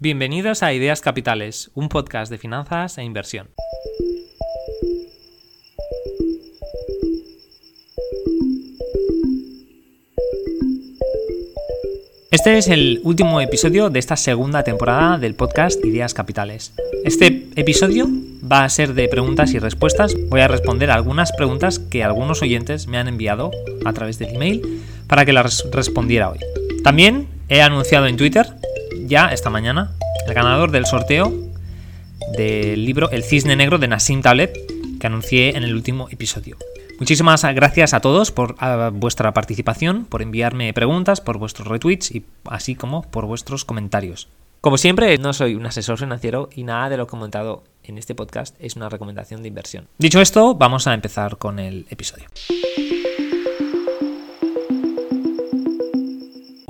Bienvenidos a Ideas Capitales, un podcast de finanzas e inversión. Este es el último episodio de esta segunda temporada del podcast Ideas Capitales. Este episodio va a ser de preguntas y respuestas. Voy a responder algunas preguntas que algunos oyentes me han enviado a través del email para que las respondiera hoy. También he anunciado en Twitter ya esta mañana el ganador del sorteo del libro El Cisne Negro de Nassim Taleb que anuncié en el último episodio. Muchísimas gracias a todos por vuestra participación, por enviarme preguntas, por vuestros retweets y así como por vuestros comentarios. Como siempre, no soy un asesor financiero y nada de lo comentado en este podcast es una recomendación de inversión. Dicho esto, vamos a empezar con el episodio.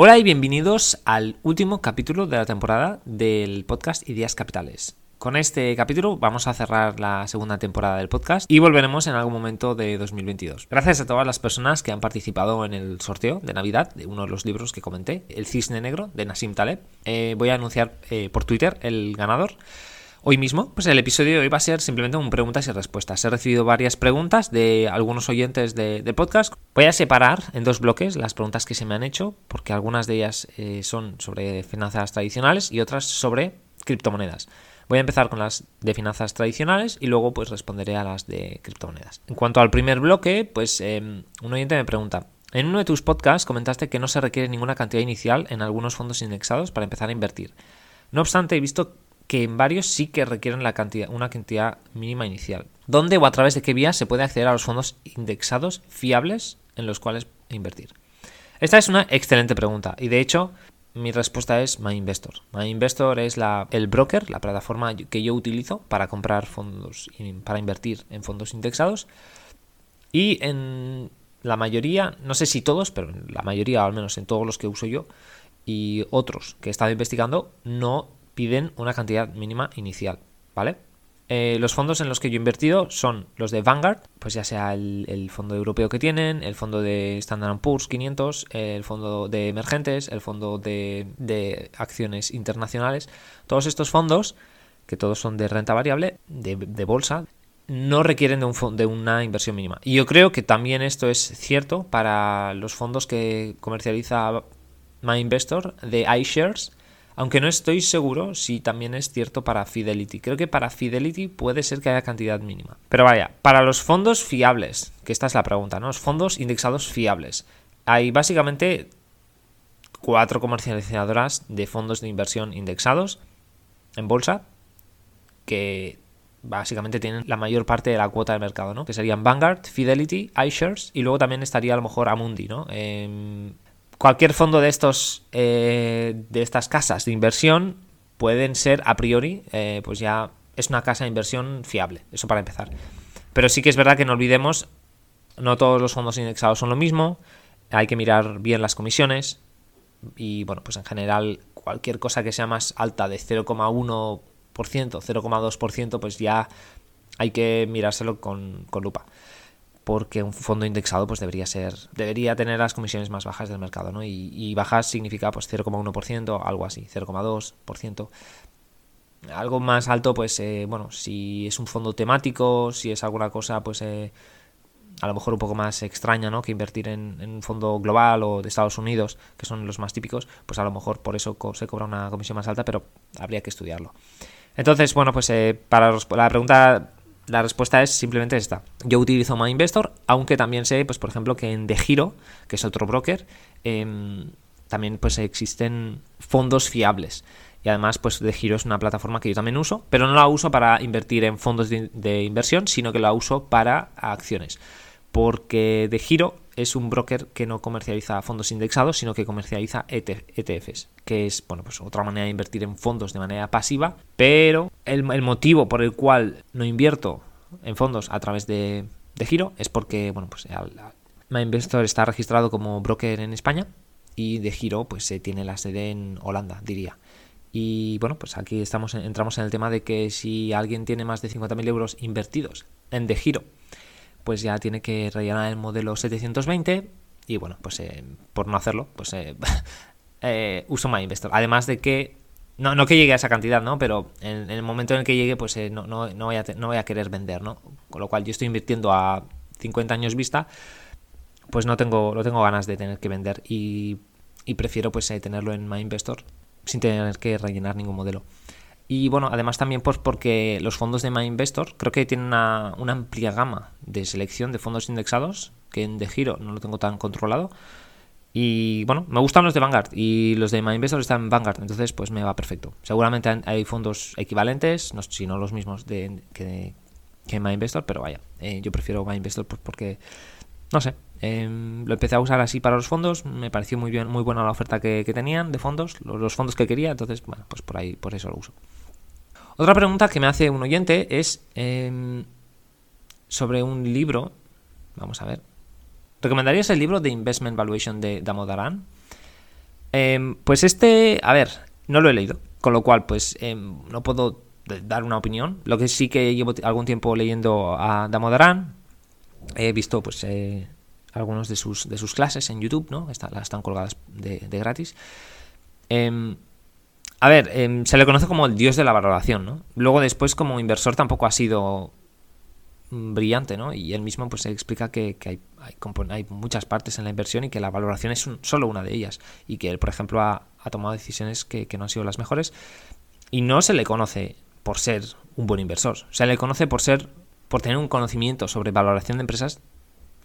Hola y bienvenidos al último capítulo de la temporada del podcast Ideas Capitales. Con este capítulo vamos a cerrar la segunda temporada del podcast y volveremos en algún momento de 2022. Gracias a todas las personas que han participado en el sorteo de Navidad de uno de los libros que comenté, El Cisne Negro de Nassim Taleb. Eh, voy a anunciar eh, por Twitter el ganador hoy mismo. Pues el episodio de hoy va a ser simplemente un preguntas y respuestas. He recibido varias preguntas de algunos oyentes de, podcast. Voy a separar en dos bloques las preguntas que se me han hecho, porque algunas de ellas eh, son sobre finanzas tradicionales y otras sobre criptomonedas. Voy a empezar con las de finanzas tradicionales y luego pues responderé a las de criptomonedas. En cuanto al primer bloque, pues em, un oyente me pregunta, en uno de tus podcasts comentaste que no se requiere ninguna cantidad inicial en algunos fondos indexados para empezar a invertir. No obstante, he visto que en varios sí que requieren una cantidad mínima inicial. ¿Dónde o a través de qué vías se puede acceder a los fondos indexados fiables en los cuales invertir? Esta es una excelente pregunta y de hecho mi respuesta es MyInvestor. MyInvestor es el broker, la plataforma que yo utilizo para comprar fondos, para invertir en fondos indexados. Y en la mayoría, no sé si todos, pero en la mayoría, al menos en todos los que uso yo y otros que he estado investigando, no piden una cantidad mínima inicial, ¿vale? Eh, los fondos en los que yo he invertido son los de Vanguard, pues ya sea el, fondo europeo que tienen, el fondo de Standard Poor's 500, el fondo de emergentes, el fondo de, acciones internacionales. Todos estos fondos, que todos son de renta variable, de, bolsa, no requieren de, un, de una inversión mínima. Y yo creo que también esto es cierto para los fondos que comercializa MyInvestor de iShares aunque no estoy seguro si también es cierto para Fidelity. Creo que para Fidelity puede ser que haya cantidad mínima. Pero vaya, para los fondos fiables, que esta es la pregunta, ¿no? Los fondos indexados fiables. Hay básicamente cuatro comercializadoras de fondos de inversión indexados en bolsa que básicamente tienen la mayor parte de la cuota de mercado, ¿no? Que serían Vanguard, Fidelity, iShares y luego también estaría a lo mejor Amundi, ¿no? Em, cualquier fondo de estos eh, de estas casas de inversión pueden ser a priori eh, pues ya es una casa de inversión fiable eso para empezar. Pero sí que es verdad que no olvidemos no todos los fondos indexados son lo mismo hay que mirar bien las comisiones y bueno pues en general cualquier cosa que sea más alta de 0,1% 0,2% pues ya hay que mirárselo con, con lupa porque un fondo indexado pues debería ser debería tener las comisiones más bajas del mercado ¿no? y, bajas significa pues 0,1% algo así 0,2% algo más alto pues eh, bueno si es un fondo temático si es alguna cosa pues eh, a lo mejor un poco más extraña ¿no? que invertir en, un fondo global o de Estados Unidos que son los más típicos pues a lo mejor por eso se cobra una comisión más alta pero habría que estudiarlo entonces bueno pues eh, para la pregunta la respuesta es simplemente esta. Yo utilizo MyInvestor, aunque también sé, pues por ejemplo, que en DeGiro, que es otro broker, em, también pues existen fondos fiables. Y además, pues DeGiro es una plataforma que yo también uso, pero no la uso para invertir en fondos de, inversión, sino que la uso para acciones. Porque DeGiro es un broker que no comercializa fondos indexados, sino que comercializa ETFs, que es bueno, pues otra manera de invertir en fondos de manera pasiva, pero el, motivo por el cual no invierto en fondos a través de, Giro es porque bueno, pues MyInvestor está registrado como broker en España y de Giro pues se tiene la sede en Holanda, diría. Y bueno, pues aquí entramos en el tema de que si alguien tiene más de 50.000 euros invertidos en de Giro pues ya tiene que rellenar el modelo 720 y bueno, pues eh, por no hacerlo, pues eh, eh, uso MyInvestor. Además de que no, no que llegue a esa cantidad, ¿no? Pero en, el momento en el que llegue, pues eh, no, no, no, voy a no voy a querer vender, ¿no? Con lo cual yo estoy invirtiendo a 50 años vista, pues no tengo, no tengo ganas de tener que vender y, y prefiero pues eh, tenerlo en MyInvestor sin tener que rellenar ningún modelo. Y bueno, además también pues porque los fondos de MyInvestor creo que tienen una, una amplia gama de selección de fondos indexados, que en de giro no lo tengo tan controlado, y bueno, me gustan los de Vanguard y los de MyInvestor están en Vanguard, entonces pues me va perfecto. Seguramente hay fondos equivalentes, no, si no los mismos de, que, que MyInvestor, pero vaya, eh, yo prefiero MyInvestor pues porque, no sé, em, lo empecé a usar así para los fondos, me pareció muy bien, muy buena la oferta que, tenían de fondos, los, fondos que quería, entonces bueno, pues por ahí, por eso lo uso. Otra pregunta que me hace un oyente es em, sobre un libro, vamos a ver, ¿Recomendarías el libro de Investment Valuation de Damodaran? Em, pues este, a ver, no lo he leído, con lo cual pues em, no puedo dar una opinión. Lo que sí que llevo algún tiempo leyendo a Damodaran, he visto pues eh, algunos de sus, de sus clases en YouTube, ¿no? están colgadas de, gratis. Em, a ver, se le conoce como el dios de la valoración, ¿no? Luego después como inversor tampoco ha sido brillante, ¿no? Y él mismo pues explica que, hay, hay, muchas partes en la inversión y que la valoración es solo una de ellas y que él, por ejemplo, ha, tomado decisiones que, no han sido las mejores y no se le conoce por ser un buen inversor, se le conoce por ser por tener un conocimiento sobre valoración de empresas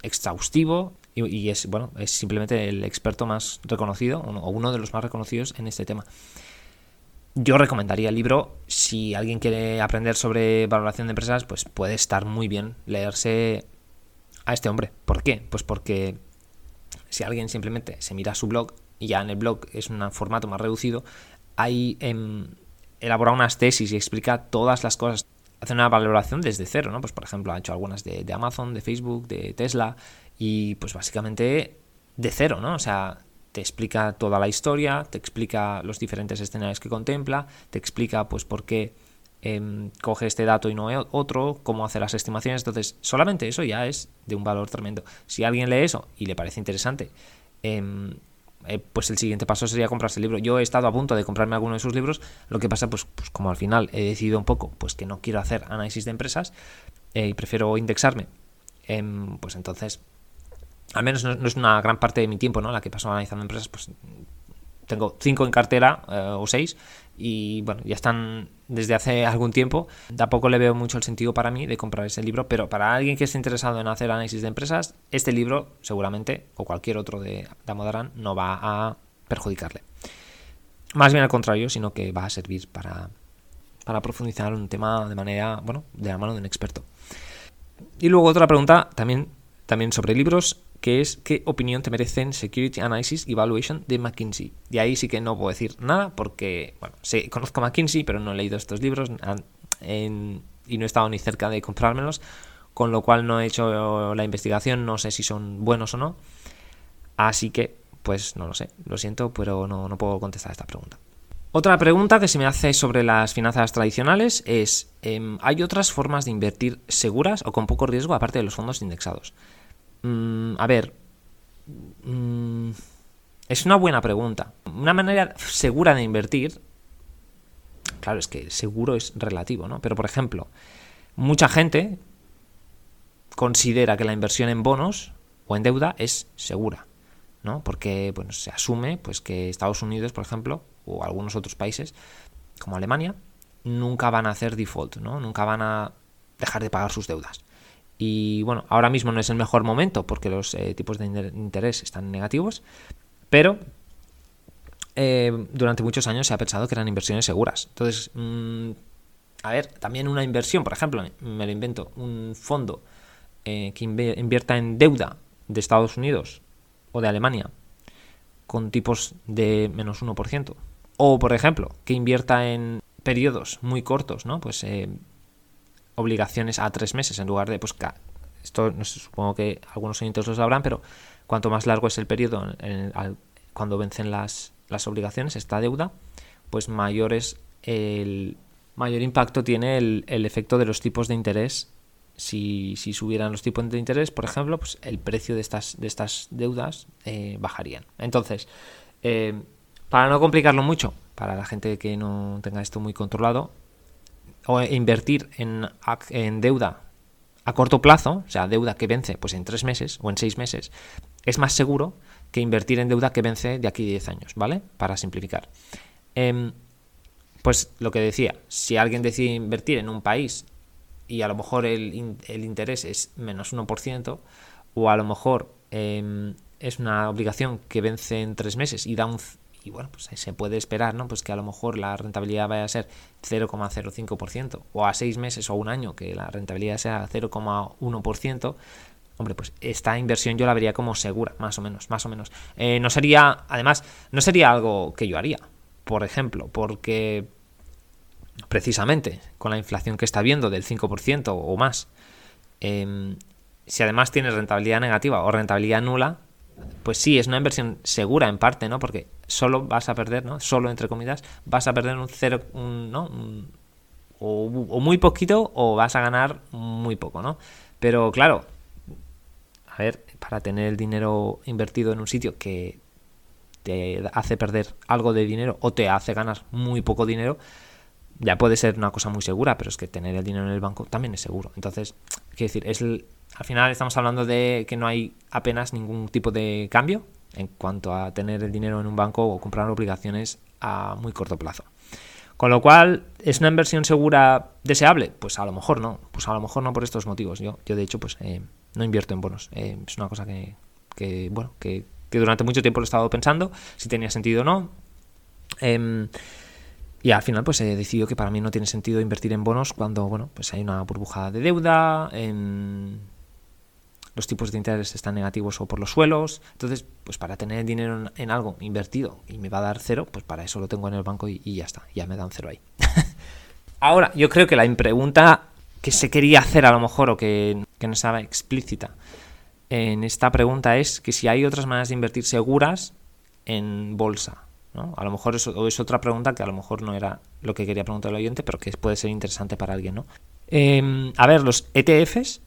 exhaustivo y, y es bueno es simplemente el experto más reconocido o uno de los más reconocidos en este tema. Yo recomendaría el libro si alguien quiere aprender sobre valoración de empresas, pues puede estar muy bien leerse a este hombre. ¿Por qué? Pues porque si alguien simplemente se mira su blog y ya en el blog es un formato más reducido, hay em, elabora unas tesis y explica todas las cosas. Hace una valoración desde cero, ¿no? Pues por ejemplo ha hecho algunas de, de Amazon, de Facebook, de Tesla y pues básicamente de cero, ¿no? O sea, te explica toda la historia, te explica los diferentes escenarios que contempla, te explica pues por qué em, coge este dato y no otro, cómo hace las estimaciones. Entonces, solamente eso ya es de un valor tremendo. Si alguien lee eso y le parece interesante, em, eh, pues el siguiente paso sería comprarse el libro. Yo he estado a punto de comprarme alguno de sus libros, lo que pasa, pues, pues como al final he decidido un poco, pues que no quiero hacer análisis de empresas eh, y prefiero indexarme, em, pues entonces al menos no, es una gran parte de mi tiempo, ¿no? La que paso analizando empresas, pues tengo cinco en cartera eh, o seis y bueno, ya están desde hace algún tiempo. Tampoco le veo mucho el sentido para mí de comprar ese libro, pero para alguien que esté interesado en hacer análisis de empresas, este libro seguramente, o cualquier otro de Damodaran, no va a perjudicarle. Más bien al contrario, sino que va a servir para, para profundizar un tema de manera, bueno, de la mano de un experto. Y luego otra pregunta también, también sobre libros que es qué opinión te merecen Security Analysis Evaluation de McKinsey. Y ahí sí que no puedo decir nada porque, bueno, sí, conozco McKinsey, pero no he leído estos libros y no he estado ni cerca de comprármelos, con lo cual no he hecho la investigación, no sé si son buenos o no. Así que, pues no lo sé, lo siento, pero no, no puedo contestar esta pregunta. Otra pregunta que se me hace sobre las finanzas tradicionales es, em, ¿hay otras formas de invertir seguras o con poco riesgo aparte de los fondos indexados? Mm, a ver, mm, es una buena pregunta. Una manera segura de invertir, claro, es que seguro es relativo, ¿no? Pero por ejemplo, mucha gente considera que la inversión en bonos o en deuda es segura, ¿no? Porque bueno, se asume pues que Estados Unidos, por ejemplo, o algunos otros países como Alemania, nunca van a hacer default, ¿no? Nunca van a dejar de pagar sus deudas. Y bueno, ahora mismo no es el mejor momento porque los eh, tipos de interés están negativos, pero eh, durante muchos años se ha pensado que eran inversiones seguras. Entonces, mm, a ver, también una inversión, por ejemplo, me lo invento, un fondo eh, que invierta en deuda de Estados Unidos o de Alemania con tipos de menos 1%. O, por ejemplo, que invierta en periodos muy cortos, ¿no? Pues obligaciones a tres meses en lugar de, pues, esto no sé, supongo que algunos oyentes lo sabrán, pero cuanto más largo es el periodo cuando vencen las, las obligaciones, esta deuda, pues mayor es el mayor impacto tiene el, efecto de los tipos de interés. Si, si, subieran los tipos de interés, por ejemplo, pues el precio de estas, de estas deudas eh, bajarían. Entonces, eh, para no complicarlo mucho, para la gente que no tenga esto muy controlado, o invertir en, en deuda a corto plazo, o sea, deuda que vence pues en tres meses o en seis meses, es más seguro que invertir en deuda que vence de aquí a 10 años, ¿vale? Para simplificar. Em, pues lo que decía, si alguien decide invertir en un país y a lo mejor el, interés es menos 1%, o a lo mejor em, es una obligación que vence en tres meses y da un y bueno, pues se puede esperar, ¿no? Pues que a lo mejor la rentabilidad vaya a ser 0,05% o a seis meses o un año que la rentabilidad sea 0,1%. Hombre, pues esta inversión yo la vería como segura, más o menos, más o menos. Eh, no sería, además, no sería algo que yo haría, por ejemplo, porque precisamente con la inflación que está viendo del 5% o más, em, si además tienes rentabilidad negativa o rentabilidad nula, pues sí, es una inversión segura en parte, ¿no? Porque solo vas a perder, ¿no? Solo entre comidas, vas a perder un cero, ¿no? o, muy poquito o vas a ganar muy poco, ¿no? Pero claro, a ver, para tener el dinero invertido en un sitio que te hace perder algo de dinero o te hace ganar muy poco dinero, ya puede ser una cosa muy segura, pero es que tener el dinero en el banco también es seguro. Entonces, quiero decir, es el, al final estamos hablando de que no hay apenas ningún tipo de cambio en cuanto a tener el dinero en un banco o comprar obligaciones a muy corto plazo. Con lo cual, ¿es una inversión segura deseable? Pues a lo mejor no, pues a lo mejor no por estos motivos. Yo, yo de hecho, pues eh, no invierto en bonos. Eh, es una cosa que, bueno, que, durante mucho tiempo lo he estado pensando, si tenía sentido o no. Em, y al final, pues he decidido que para mí no tiene sentido invertir en bonos cuando, bueno, pues hay una burbuja de deuda, los tipos de interés están negativos o por los suelos. Entonces, pues para tener dinero en, algo invertido y me va a dar cero, pues para eso lo tengo en el banco y, ya está, ya me da un cero ahí. Ahora, yo creo que la pregunta que se quería hacer a lo mejor o que, que no estaba explícita en esta pregunta es que si hay otras maneras de invertir seguras en bolsa. ¿No? A lo mejor eso es otra pregunta que a lo mejor no era lo que quería preguntar el oyente, pero que puede ser interesante para alguien. ¿no? Em, a ver, los ETFs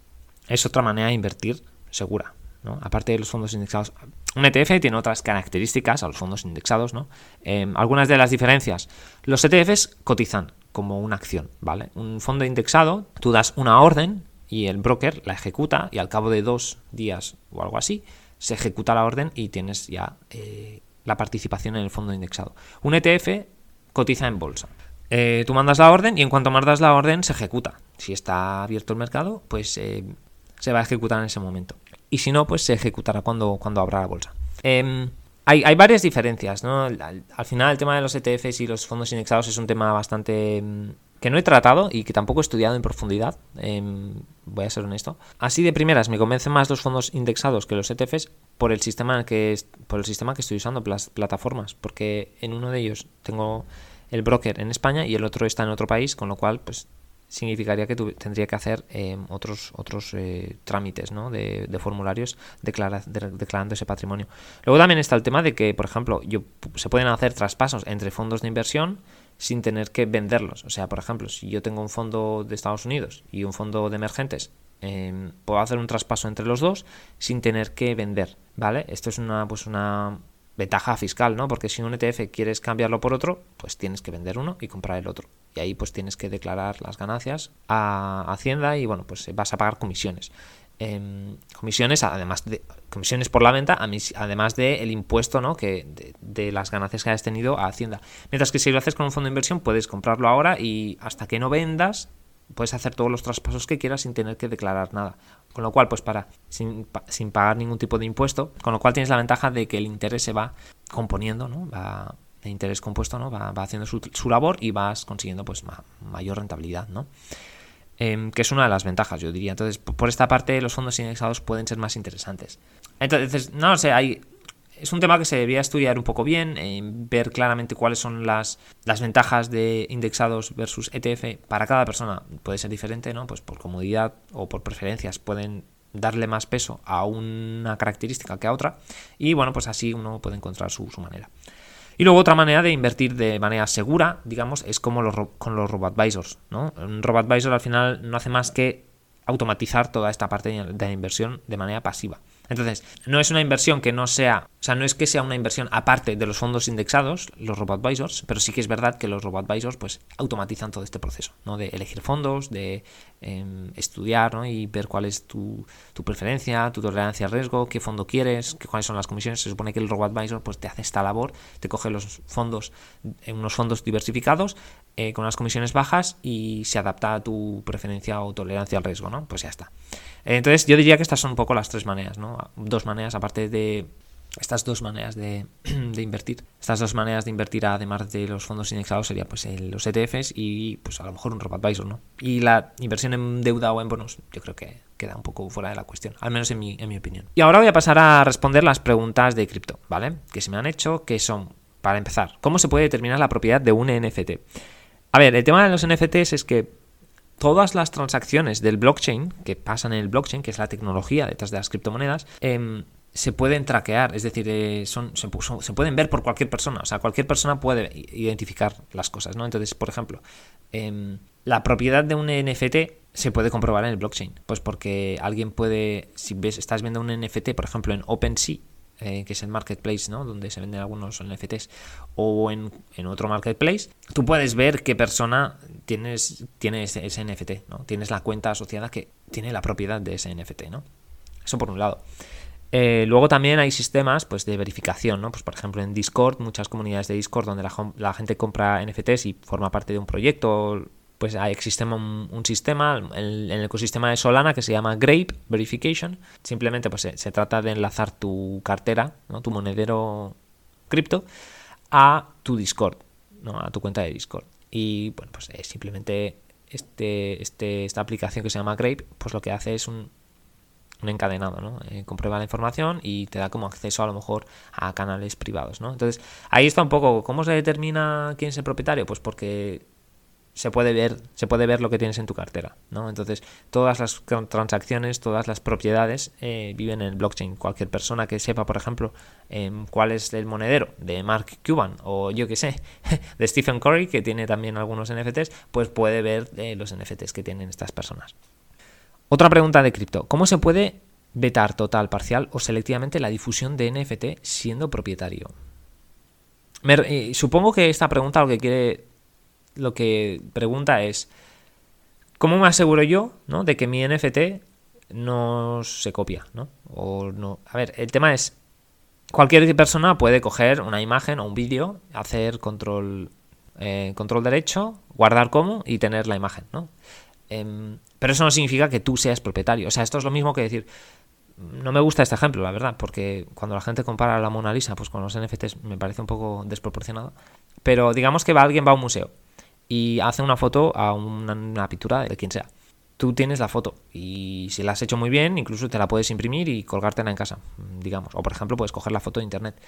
es otra manera de invertir segura. ¿no? Aparte de los fondos indexados, un ETF tiene otras características a los fondos indexados. ¿no? Em, algunas de las diferencias. Los ETFs cotizan como una acción. ¿vale? Un fondo indexado, tú das una orden y el broker la ejecuta y al cabo de dos días o algo así, se ejecuta la orden y tienes ya eh, la participación en el fondo indexado. Un ETF cotiza en bolsa. Eh, tú mandas la orden y en cuanto mandas la orden se ejecuta. Si está abierto el mercado, pues eh, se va a ejecutar en ese momento. Y si no, pues se ejecutará cuando, cuando abra la bolsa. Em, hay, varias diferencias, ¿no? Al, final el tema de los ETFs y los fondos indexados es un tema bastante em, que no he tratado y que tampoco he estudiado en profundidad, em, voy a ser honesto. Así de primeras me convencen más los fondos indexados que los ETFs por el sistema que por el sistema que estoy usando, las plataformas, porque en uno de ellos tengo el broker en España y el otro está en otro país, con lo cual pues significaría que tendría que hacer em, otros, otros eh, trámites ¿no? de, formularios declarando ese patrimonio. Luego también está el tema de que, por ejemplo, yo, se pueden hacer traspasos entre fondos de inversión sin tener que venderlos. O sea, por ejemplo, si yo tengo un fondo de Estados Unidos y un fondo de emergentes, em, puedo hacer un traspaso entre los dos sin tener que vender. ¿Vale? Esto es una, pues una ventaja fiscal, ¿no? Porque si un ETF quieres cambiarlo por otro, pues tienes que vender uno y comprar el otro. Y ahí pues tienes que declarar las ganancias a Hacienda y bueno, pues vas a pagar comisiones. Em, comisiones además de comisiones por la venta además del el impuesto ¿no? que de, las ganancias que hayas tenido a Hacienda mientras que si lo haces con un fondo de inversión puedes comprarlo ahora y hasta que no vendas puedes hacer todos los traspasos que quieras sin tener que declarar nada con lo cual, pues para, sin, sin, pagar ningún tipo de impuesto, con lo cual tienes la ventaja de que el interés se va componiendo, ¿no? Va, el interés compuesto, ¿no? Va, haciendo su, labor y vas consiguiendo pues mayor rentabilidad, ¿no? Em, que es una de las ventajas, yo diría. Entonces, por esta parte, los fondos indexados pueden ser más interesantes. Entonces, no sé, hay, es un tema que se debería estudiar un poco bien, eh, ver claramente cuáles son las, las ventajas de indexados versus ETF para cada persona. Puede ser diferente, ¿no? Pues por comodidad o por preferencias pueden darle más peso a una característica que a otra y bueno, pues así uno puede encontrar su, manera. Y luego otra manera de invertir de manera segura, digamos, es como los, con los robo-advisors, ¿no? Un robo-advisor al final no hace más que automatizar toda esta parte de la inversión de manera pasiva. Entonces, no es una inversión que no sea, o sea, no es que sea una inversión aparte de los fondos indexados, los robo-advisors, pero sí que es verdad que los robo-advisors pues automatizan todo este proceso, ¿no? De elegir fondos, de em, estudiar, ¿no? Y ver cuál es tu, preferencia, tu tolerancia al riesgo, qué fondo quieres, qué, cuáles son las comisiones. Se supone que el robo-advisor pues te hace esta labor, te coge los fondos, en unos fondos diversificados, eh, con unas comisiones bajas y se adapta a tu preferencia o tolerancia al riesgo, ¿no? Pues ya está. Entonces yo diría que estas son un poco las tres maneras, ¿no? Dos maneras aparte de estas dos maneras de, invertir. Estas dos maneras de invertir, además de los fondos indexados, sería pues los ETFs y pues a lo mejor un robo-advisor, ¿no? Y la inversión en deuda o en bonos, yo creo que queda un poco fuera de la cuestión, al menos en mi, en mi opinión. Y ahora voy a pasar a responder las preguntas de cripto, ¿vale? Que se me han hecho, que son, para empezar, ¿cómo se puede determinar la propiedad de un NFT? A ver, el tema de los NFTs es que todas las transacciones del blockchain, que pasan en el blockchain, que es la tecnología detrás de las criptomonedas, em, se pueden traquear, es decir, eh, son, se, pueden ver por cualquier persona, o sea, cualquier persona puede identificar las cosas, ¿no? Entonces, por ejemplo, em, la propiedad de un NFT se puede comprobar en el blockchain, pues porque alguien puede, si ves, estás viendo un NFT, por ejemplo, en OpenSea, eh, que es el marketplace, ¿no? Donde se venden algunos NFTs, o en, otro marketplace, tú puedes ver qué persona tienes, tiene ese, NFT, ¿no? Tienes la cuenta asociada que tiene la propiedad de ese NFT, ¿no? Eso por un lado. Eh, luego también hay sistemas pues, de verificación, ¿no? Pues, por ejemplo, en Discord, muchas comunidades de Discord donde la gente compra NFTs y forma parte de un proyecto pues existe un, sistema, en, el ecosistema de Solana que se llama Grape Verification. Simplemente pues se, trata de enlazar tu cartera, ¿no? tu monedero cripto, a tu Discord, ¿no? a tu cuenta de Discord. Y bueno, pues simplemente este, este, esta aplicación que se llama Grape, pues lo que hace es un, un encadenado, ¿no? Eh, comprueba la información y te da como acceso a lo mejor a canales privados, ¿no? Entonces, ahí está un poco, ¿cómo se determina quién es el propietario? Pues porque se puede ver, se puede ver lo que tienes en tu cartera, ¿no? Entonces, todas las transacciones, todas las propiedades eh, viven en el blockchain. Cualquier persona que sepa, por ejemplo, em, cuál es el monedero de Mark Cuban o yo que sé, de Stephen Curry, que tiene también algunos NFTs, pues puede ver eh, los NFTs que tienen estas personas. Otra pregunta de cripto. ¿Cómo se puede vetar total, parcial o selectivamente la difusión de NFT siendo propietario? Eh, supongo que esta pregunta lo que quiere lo que pregunta es, ¿cómo me aseguro yo ¿no? de que mi NFT no se copia? ¿no? O no. A ver, el tema es, cualquier persona puede coger una imagen o un vídeo, hacer control, eh, control derecho, guardar como y tener la imagen, ¿no? Em, pero eso no significa que tú seas propietario. O sea, esto es lo mismo que decir, no me gusta este ejemplo, la verdad, porque cuando la gente compara la Mona Lisa pues con los NFTs me parece un poco desproporcionado. Pero digamos que va, alguien va a un museo y hace una foto a una, pintura de quien sea. Tú tienes la foto y si la has hecho muy bien, incluso te la puedes imprimir y colgártela en casa, digamos. O por ejemplo, puedes coger la foto de internet.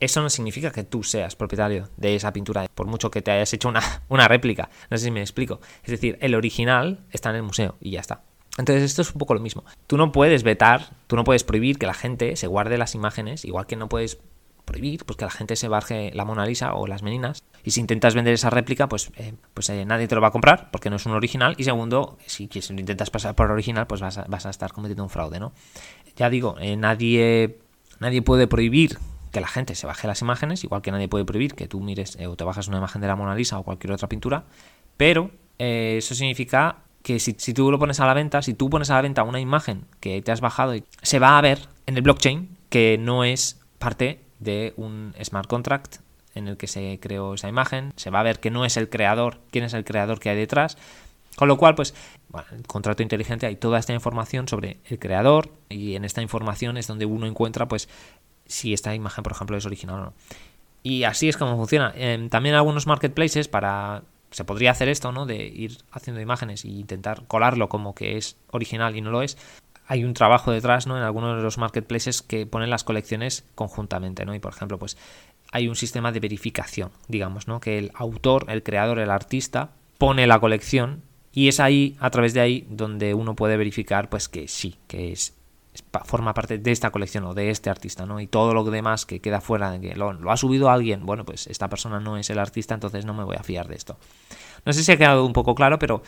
Eso no significa que tú seas propietario de esa pintura, por mucho que te hayas hecho una, una réplica. No sé si me explico. Es decir, el original está en el museo y ya está. Entonces esto es un poco lo mismo. Tú no puedes vetar, tú no puedes prohibir que la gente se guarde las imágenes, igual que no puedes prohibir pues que la gente se baje la Mona Lisa o las Meninas. Y si intentas vender esa réplica, pues, eh, pues eh, nadie te lo va a comprar porque no es un original. Y segundo, si, lo intentas pasar por original, pues vas a, vas a estar cometiendo un fraude, ¿no? Ya digo, eh, nadie, nadie puede prohibir que la gente se baje las imágenes, igual que nadie puede prohibir que tú mires o te bajas una imagen de la Mona Lisa o cualquier otra pintura, pero eso significa que si, si, tú lo pones a la venta, si tú pones a la venta una imagen que te has bajado, se va a ver en el blockchain que no es parte de un smart contract en el que se creó esa imagen. Se va a ver que no es el creador, quién es el creador que hay detrás. Con lo cual, pues, bueno, el contrato inteligente hay toda esta información sobre el creador y en esta información es donde uno encuentra, pues, si esta imagen, por ejemplo, es original o no. Y así es como funciona. Em, también algunos marketplaces para... Se podría hacer esto, ¿no? De ir haciendo imágenes e intentar colarlo como que es original y no lo es hay un trabajo detrás, ¿no? En algunos de los marketplaces que ponen las colecciones conjuntamente, ¿no? Y por ejemplo, pues hay un sistema de verificación, digamos, ¿no? Que el autor, el creador, el artista pone la colección y es ahí, a través de ahí, donde uno puede verificar, pues que sí, que es, forma parte de esta colección o de este artista, ¿no? Y todo lo demás que queda fuera de que lo, lo ha subido alguien, bueno, pues esta persona no es el artista, entonces no me voy a fiar de esto. No sé si ha quedado un poco claro, pero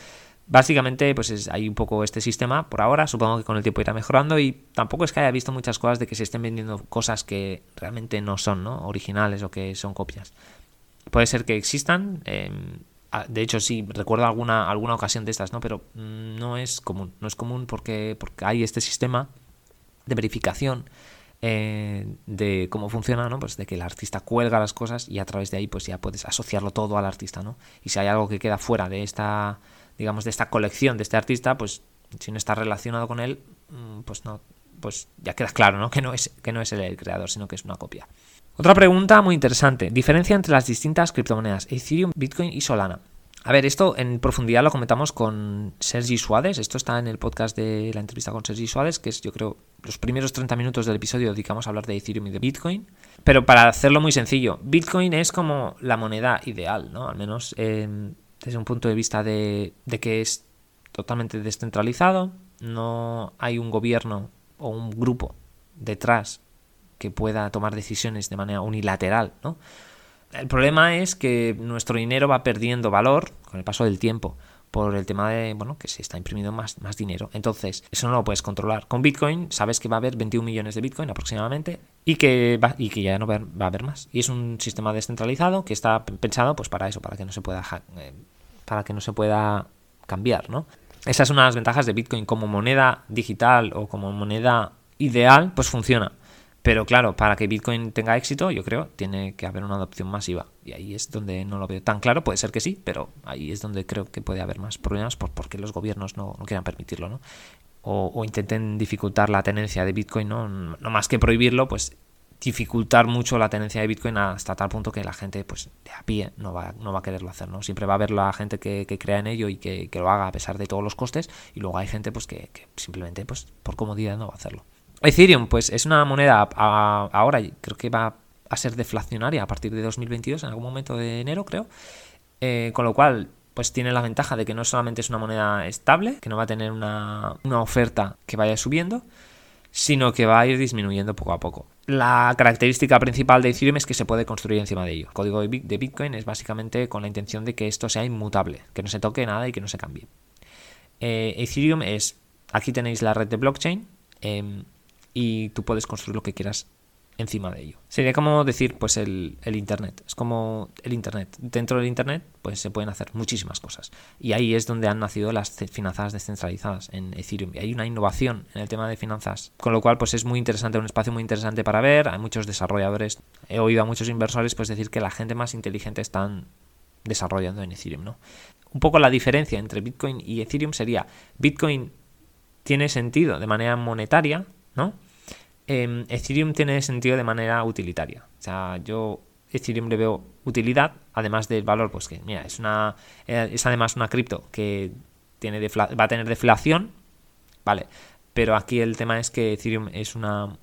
Básicamente, pues hay un poco este sistema por ahora. Supongo que con el tiempo irá mejorando. Y tampoco es que haya visto muchas cosas de que se estén vendiendo cosas que realmente no son, ¿no? Originales o que son copias. Puede ser que existan. Em, de hecho, sí, recuerdo alguna, alguna ocasión de estas, ¿no? Pero mm, no es común. No es común porque, porque hay este sistema de verificación eh, de cómo funciona, ¿no? Pues de que el artista cuelga las cosas y a través de ahí pues ya puedes asociarlo todo al artista, ¿no? Y si hay algo que queda fuera de esta, digamos, de esta colección de este artista, pues si no está relacionado con él, mm, pues no, pues ya queda claro, ¿no? Que no es, que no es el creador, sino que es una copia. Otra pregunta muy interesante. Diferencia entre las distintas criptomonedas, Ethereum, Bitcoin y Solana. A ver, esto en profundidad lo comentamos con Sergi Suárez. Esto está en el podcast de la entrevista con Sergi Suárez, que es, yo creo, los primeros 30 minutos del episodio dedicamos a hablar de Ethereum y de Bitcoin. Pero para hacerlo muy sencillo, Bitcoin es como la moneda ideal, ¿no? Al menos desde un punto de vista de, de que es totalmente descentralizado, no hay un gobierno o un grupo detrás que pueda tomar decisiones de manera unilateral, ¿no? El problema es que nuestro dinero va perdiendo valor con el paso del tiempo por el tema de, bueno, que se está imprimiendo más, más dinero. Entonces, eso no lo puedes controlar. Con Bitcoin sabes que va a haber 21 millones de Bitcoin aproximadamente y que, va, y que ya no va, a haber más. Y es un sistema descentralizado que está pensado pues para eso, para que no se pueda, eh, para que no se pueda cambiar, ¿no? Esa es una de las ventajas de Bitcoin como moneda digital o como moneda ideal, pues funciona. Pero claro, para que Bitcoin tenga éxito, yo creo, tiene que haber una adopción masiva. Y ahí es donde no lo veo tan claro. Puede ser que sí, pero ahí es donde creo que puede haber más problemas por, porque los gobiernos no, quieran permitirlo, ¿no? O, intenten dificultar la tenencia de Bitcoin, ¿no? No más que prohibirlo, pues dificultar mucho la tenencia de Bitcoin hasta tal punto que la gente, pues de a pie, no va, no va a quererlo hacer, ¿no? Siempre va a haber la gente que, crea en ello y que, lo haga a pesar de todos los costes, y luego hay gente, pues, que, que simplemente, pues, por comodidad no va a hacerlo. Ethereum, pues es una moneda ahora, creo que va a ser deflacionaria a partir de 2022, en algún momento de enero, creo. Eh, con lo cual, pues tiene la ventaja de que no solamente es una moneda estable, que no va a tener una, oferta que vaya subiendo, sino que va a ir disminuyendo poco a poco. La característica principal de Ethereum es que se puede construir encima de ello. El código de Bitcoin es básicamente con la intención de que esto sea inmutable, que no se toque nada y que no se cambie. Eh, Ethereum es, aquí tenéis la red de blockchain, em, y tú puedes construir lo que quieras encima de ello. Sería como decir, pues el, Internet. Es como el Internet. Dentro del Internet, pues se pueden hacer muchísimas cosas. Y ahí es donde han nacido las finanzas descentralizadas en Ethereum. Y hay una innovación en el tema de finanzas. Con lo cual, pues es muy interesante, un espacio muy interesante para ver. Hay muchos desarrolladores. He oído a muchos inversores pues decir que la gente más inteligente están desarrollando en Ethereum, ¿no? Un poco la diferencia entre Bitcoin y Ethereum sería Bitcoin tiene sentido de manera monetaria, ¿no? Em, Ethereum tiene sentido de manera utilitaria. O sea, yo Ethereum le veo utilidad, además del valor, pues que, mira, es una eh, es además una cripto que tiene va a tener deflación, ¿vale? Pero aquí el tema es que Ethereum es una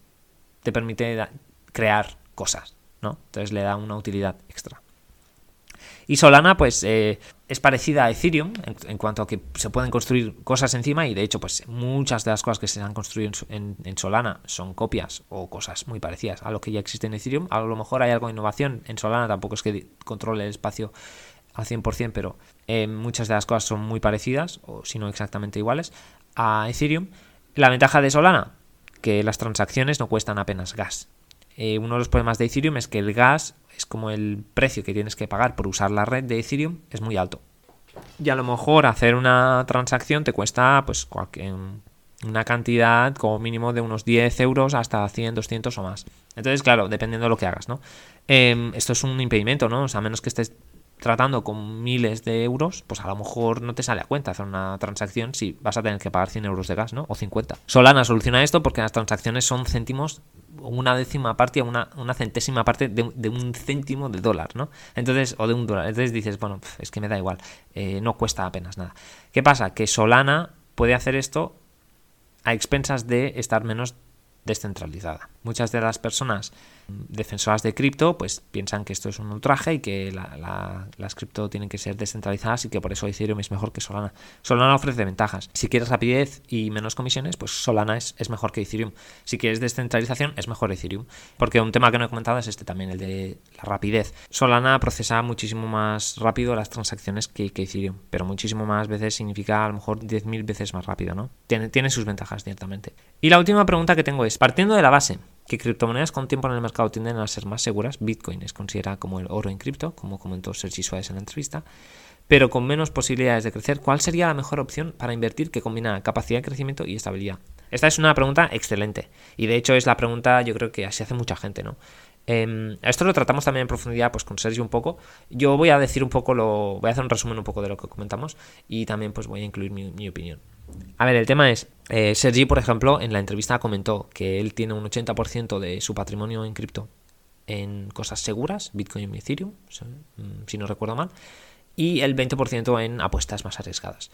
te permite crear cosas, ¿no? Entonces le da una utilidad extra. Y Solana, pues eh, es parecida a Ethereum en, cuanto a que se pueden construir cosas encima y de hecho, pues muchas de las cosas que se han construido en, Solana son copias o cosas muy parecidas a lo que ya existe en Ethereum. A lo mejor hay algo de innovación en Solana, tampoco es que controle el espacio al 100%, pero eh, muchas de las cosas son muy parecidas, o si no exactamente iguales, a Ethereum. La ventaja de Solana, que las transacciones no cuestan apenas gas. Eh, uno de los problemas de Ethereum es que el gas es como el precio que tienes que pagar por usar la red de Ethereum es muy alto. Y a lo mejor hacer una transacción te cuesta pues cualquier, una cantidad como mínimo de unos 10 euros hasta 100, 200 o más. Entonces, claro, dependiendo de lo que hagas, ¿no? Em, esto es un impedimento, ¿no? O sea, a menos que estés tratando con miles de euros, pues a lo mejor no te sale a cuenta hacer una transacción si vas a tener que pagar 100 euros de gas, ¿no? O 50. Solana soluciona esto porque las transacciones son céntimos, una décima parte una centésima parte de, un céntimo de dólar, ¿no? Entonces, o de un dólar. Entonces dices, bueno, es que me da igual, eh, no cuesta apenas nada. ¿Qué pasa? Que Solana puede hacer esto a expensas de estar menos descentralizada. Muchas de las personas defensoras de cripto pues piensan que esto es un ultraje y que las cripto tienen que ser descentralizadas y que por eso Ethereum es mejor que Solana. Solana ofrece ventajas. Si quieres rapidez y menos comisiones, pues Solana es, es mejor que Ethereum. Si quieres descentralización, es mejor Ethereum. Porque un tema que no he comentado es este también, el de la rapidez. Solana procesa muchísimo más rápido las transacciones que, que Ethereum, pero muchísimo más veces significa a lo mejor 10.000 veces más rápido, ¿no? Tiene, tiene sus ventajas, ciertamente. Y la última pregunta que tengo es, partiendo de la base, que criptomonedas con tiempo en el mercado tienden a ser más seguras. Bitcoin es considerada como el oro en cripto, como comentó Sergi Suárez en la entrevista, pero con menos posibilidades de crecer. ¿Cuál sería la mejor opción para invertir que combina capacidad de crecimiento y estabilidad? Esta es una pregunta excelente y de hecho es la pregunta yo creo que se hace mucha gente, ¿no? Eh, esto lo tratamos también en profundidad pues con Sergio un poco. Yo voy a decir un poco lo. Voy a hacer un resumen un poco de lo que comentamos. Y también pues voy a incluir mi opinión. A ver, el tema es, eh, Sergi, por ejemplo, en la entrevista comentó que él tiene un 80% de su patrimonio en cripto en cosas seguras, Bitcoin y Ethereum, mm, si no recuerdo mal, y el 20% en apuestas más arriesgadas.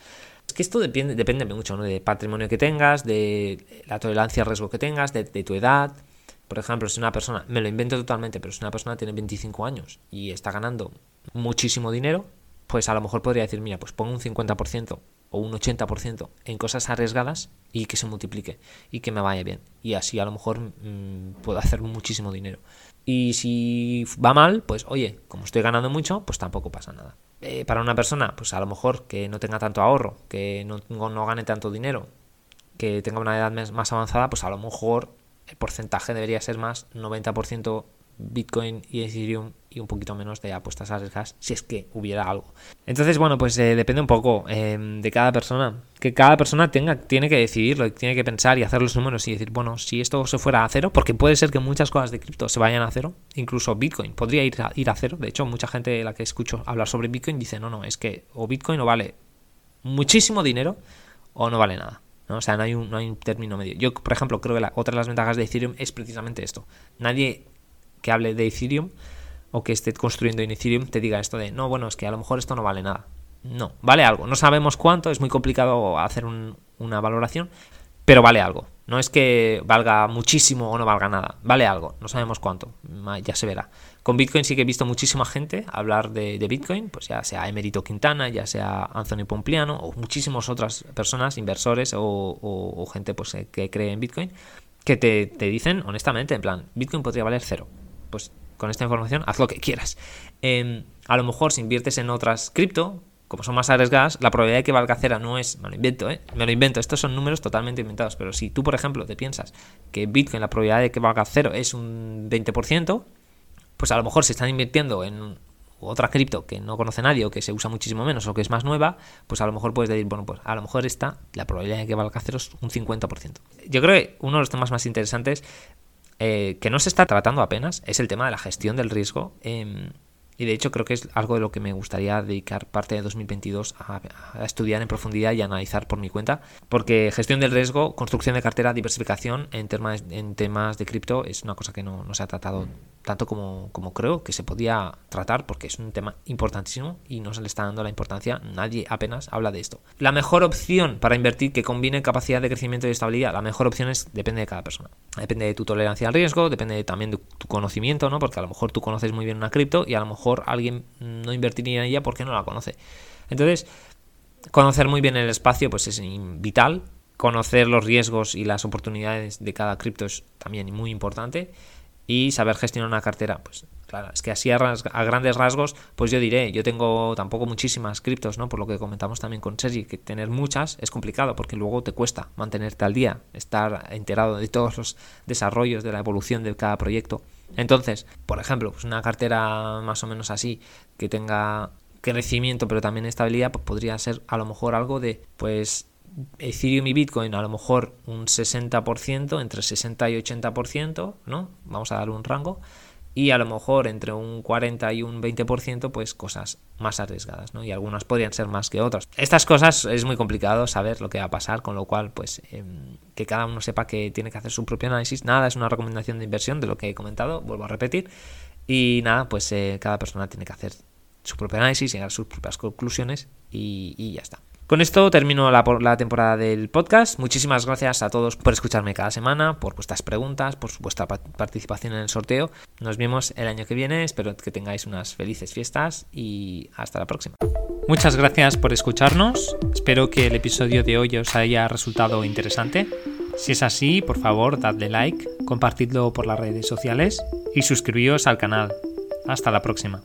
Es que esto depende, mucho ¿no? de patrimonio que tengas, de la tolerancia al riesgo que tengas, de, de tu edad. Por ejemplo, si una persona, me lo invento totalmente, pero si una persona tiene 25 años y está ganando muchísimo dinero, pues a lo mejor podría decir, mira, pues pongo un 50% o un 80% en cosas arriesgadas y que se multiplique y que me vaya bien. Y así a lo mejor mm, puedo hacer muchísimo dinero. Y si va mal, pues oye, como estoy ganando mucho, pues tampoco pasa nada. Eh, para una persona, pues a lo mejor que no tenga tanto ahorro, que no, no gane tanto dinero, que tenga una edad más avanzada, pues a lo mejor el porcentaje debería ser más 90% Bitcoin y Ethereum y un poquito menos de apuestas arriesgadas si es que hubiera algo. Entonces, bueno, pues eh, depende un poco em, de cada persona. Que cada persona tenga, tiene que decidirlo, tiene que pensar y hacer los números y decir, bueno, si esto se fuera a cero, porque puede ser que muchas cosas de cripto se vayan a cero, incluso Bitcoin podría ir a, ir a cero. De hecho, mucha gente la que escucho hablar sobre Bitcoin dice, no, no, es que o Bitcoin no vale muchísimo dinero o no vale nada. ¿no? O sea, no hay, un, no hay un término medio. Yo, por ejemplo, creo que la, otra de las ventajas de Ethereum es precisamente esto. Nadie que hable de Ethereum o que esté construyendo en Ethereum te diga esto de, no, bueno, es que a lo mejor esto no vale nada. No, vale algo. No sabemos cuánto, es muy complicado hacer una valoración, pero vale algo. No es que valga muchísimo o no valga nada, vale algo, no sabemos cuánto, ya se verá. Con Bitcoin sí que he visto muchísima gente hablar de, Bitcoin, pues ya sea Emerito Quintana, ya sea Anthony Pompliano o muchísimas otras personas, inversores o, gente pues, que cree en Bitcoin, que te, te dicen honestamente, en plan, Bitcoin podría valer cero pues con esta información haz lo que quieras. Em, a lo mejor si inviertes en otras cripto, como son más arriesgadas, la probabilidad de que valga cero no es, me lo invento, ¿eh? me lo invento, estos son números totalmente inventados, pero si tú, por ejemplo, te piensas que Bitcoin, la probabilidad de que valga cero es un 20%, pues a lo mejor se están invirtiendo en otra cripto que no conoce nadie o que se usa muchísimo menos o que es más nueva, pues a lo mejor puedes decir, bueno, pues a lo mejor esta, la probabilidad de que valga cero es un 50%. Yo creo que uno de los temas más interesantes eh, que no se está tratando apenas es el tema de la gestión del riesgo. Em, y de hecho creo que es algo de lo que me gustaría dedicar parte de 2022 a, estudiar en profundidad y analizar por mi cuenta. Porque gestión del riesgo, construcción de cartera, diversificación en temas, en temas de cripto es una cosa que no, no se ha tratado tanto como, como, creo que se podía tratar porque es un tema importantísimo y no se le está dando la importancia, nadie apenas habla de esto. La mejor opción para invertir que combine capacidad de crecimiento y estabilidad, la mejor opción es depende de cada persona. Depende de tu tolerancia al riesgo, depende también de tu conocimiento, ¿no? Porque a lo mejor tú conoces muy bien una cripto y a lo mejor alguien no invertiría en ella porque no la conoce. Entonces, conocer muy bien el espacio pues es vital, conocer los riesgos y las oportunidades de cada cripto es también muy importante y saber gestionar una cartera. Pues claro, es que así a, grandes rasgos, pues yo diré, yo tengo tampoco muchísimas criptos, ¿no? Por lo que comentamos también con Sergi, que tener muchas es complicado porque luego te cuesta mantenerte al día, estar enterado de todos los desarrollos, de la evolución de cada proyecto. Entonces, por ejemplo, pues una cartera más o menos así, que tenga crecimiento pero también estabilidad, pues podría ser a lo mejor algo de, pues Ethereum y Bitcoin a lo mejor un 60%, entre 60 y 80%, ¿no? Vamos a dar un rango. Y a lo mejor entre un 40 y un 20%, pues cosas más arriesgadas, ¿no? Y algunas podrían ser más que otras. Estas cosas es muy complicado saber lo que va a pasar, con lo cual, pues em, que cada uno sepa que tiene que hacer su propio análisis. Nada, es una recomendación de inversión de lo que he comentado, vuelvo a repetir. Y nada, pues eh, cada persona tiene que hacer su propio análisis, llegar a sus propias conclusiones y ya está. Con esto termino la, temporada del podcast. Muchísimas gracias a todos por escucharme cada semana, por vuestras preguntas, por vuestra participación en el sorteo. Nos vemos el año que viene. Espero que tengáis unas felices fiestas y hasta la próxima. Muchas gracias por escucharnos. Espero que el episodio de hoy os haya resultado interesante. Si es así, por favor, dadle like, compartidlo por las redes sociales y suscribíos al canal. Hasta la próxima.